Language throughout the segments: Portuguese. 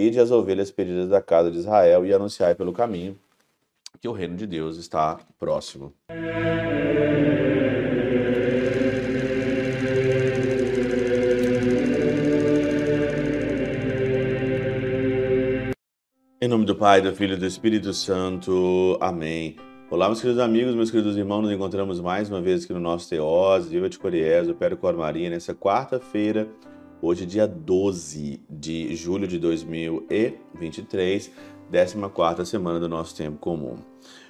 Ide as ovelhas perdidas da casa de Israel e anunciai pelo caminho que o reino de Deus está próximo. Em nome do Pai, do Filho e do Espírito Santo. Amém. Olá, meus queridos amigos, meus queridos irmãos, nos encontramos mais uma vez aqui no nosso Teós, Viva de Coriés, o Péro Cor Maria, nessa quarta-feira, hoje dia 12 de julho de 2023, 14ª semana do nosso tempo comum.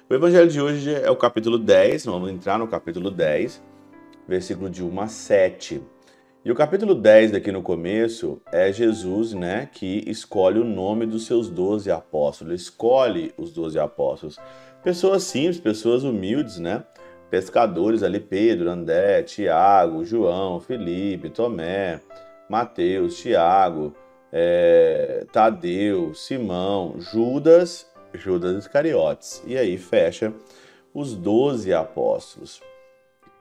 O evangelho de hoje é o capítulo 10, nós vamos entrar no capítulo 10, versículo de 1 a 7. E o capítulo 10 daqui no começo é Jesus, né, que escolhe o nome dos seus doze apóstolos, escolhe os doze apóstolos. Pessoas simples, pessoas humildes, né? Pescadores ali, Pedro, André, Tiago, João, Felipe, Tomé, Mateus, Tiago, é, Tadeu, Simão, Judas, Judas Iscariotes. E aí fecha os doze apóstolos.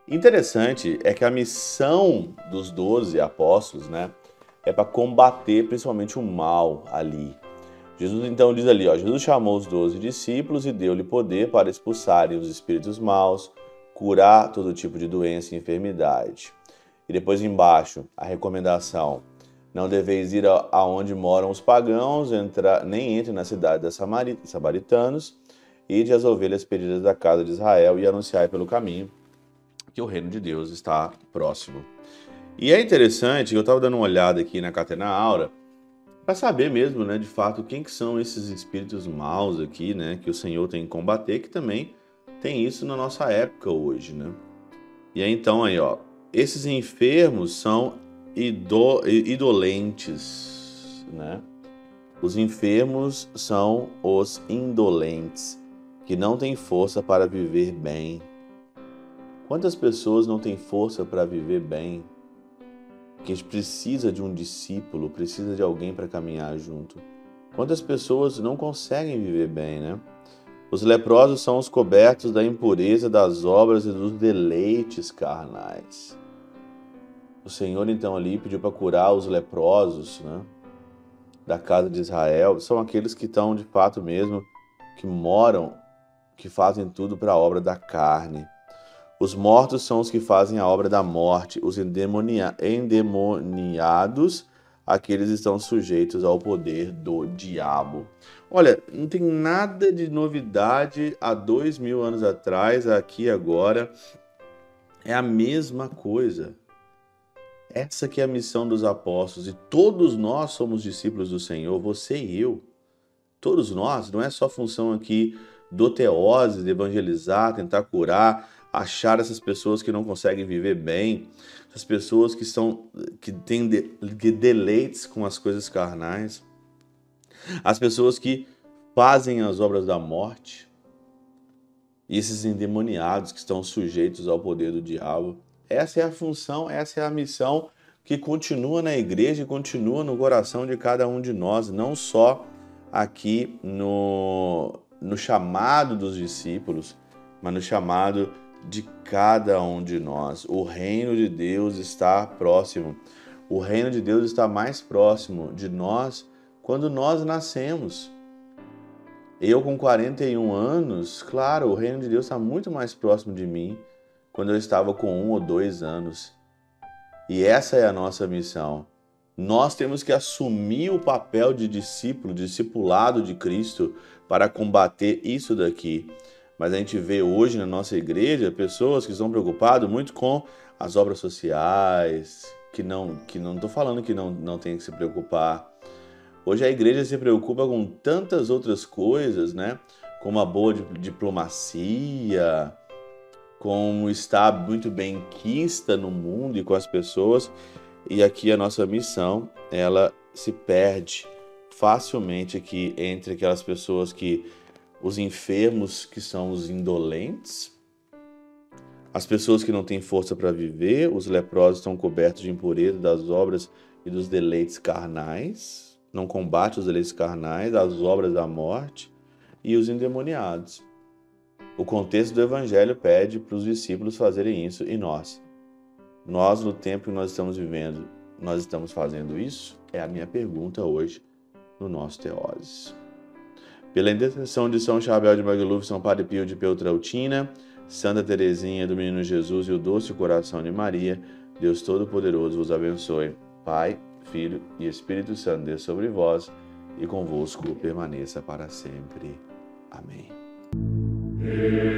Interessante é que a missão dos doze apóstolos, né, é para combater principalmente o mal ali. Jesus então diz ali, ó, Jesus chamou os doze discípulos e deu-lhe poder para expulsarem os espíritos maus, curar todo tipo de doença e enfermidade. E depois embaixo, a recomendação, não deveis ir aonde moram os pagãos, entra, nem entre na cidade dos samaritanos, ide as ovelhas perdidas da casa de Israel e anunciai pelo caminho que o reino de Deus está próximo. E é interessante, eu estava dando uma olhada aqui na Catena Aura, para saber mesmo, né, de fato, quem que são esses espíritos maus aqui, né, que o Senhor tem que combater, que também tem isso na nossa época hoje, né? E aí, então aí, ó, esses enfermos são ido, idolentes, né? Os enfermos são os indolentes, que não têm força para viver bem, Quantas pessoas não têm força para viver bem? Que precisa de um discípulo, precisa de alguém para caminhar junto. Quantas pessoas não conseguem viver bem, né? Os leprosos são os cobertos da impureza das obras e dos deleites carnais. O Senhor então ali pediu para curar os leprosos, né? Da casa de Israel. São aqueles que estão de fato mesmo, que moram, que fazem tudo para a obra da carne os mortos são os que fazem a obra da morte, os endemonia endemoniados, aqueles estão sujeitos ao poder do diabo. Olha, não tem nada de novidade há dois mil anos atrás, aqui agora. É a mesma coisa. Essa que é a missão dos apóstolos e todos nós somos discípulos do Senhor, você e eu. Todos nós, não é só função aqui do teose, de evangelizar, tentar curar, achar essas pessoas que não conseguem viver bem, essas pessoas que são que têm de, deleites com as coisas carnais, as pessoas que fazem as obras da morte, e esses endemoniados que estão sujeitos ao poder do diabo. Essa é a função, essa é a missão que continua na igreja e continua no coração de cada um de nós, não só aqui no, no chamado dos discípulos, mas no chamado de cada um de nós. O reino de Deus está próximo. O reino de Deus está mais próximo de nós quando nós nascemos. Eu, com 41 anos, claro, o reino de Deus está muito mais próximo de mim quando eu estava com um ou dois anos. E essa é a nossa missão. Nós temos que assumir o papel de discípulo, discipulado de Cristo, para combater isso daqui. Mas a gente vê hoje na nossa igreja pessoas que estão preocupadas muito com as obras sociais, que não que não estou falando que não, não tem que se preocupar. Hoje a igreja se preocupa com tantas outras coisas, né? Com uma boa diplomacia, com estar muito bem quista no mundo e com as pessoas. E aqui a nossa missão, ela se perde facilmente aqui entre aquelas pessoas que os enfermos, que são os indolentes, as pessoas que não têm força para viver, os leprosos estão cobertos de impureza das obras e dos deleites carnais, não combate os deleites carnais, as obras da morte e os endemoniados. O contexto do evangelho pede para os discípulos fazerem isso e nós. Nós, no tempo que nós estamos vivendo, nós estamos fazendo isso? É a minha pergunta hoje no nosso Teoses. Pela intercessão de São Chabel de Magluf, São Padre Pio de Peltrautina, Santa Teresinha do Menino Jesus e o Doce Coração de Maria, Deus Todo-Poderoso vos abençoe. Pai, Filho e Espírito Santo, Deus sobre vós e convosco permaneça para sempre. Amém.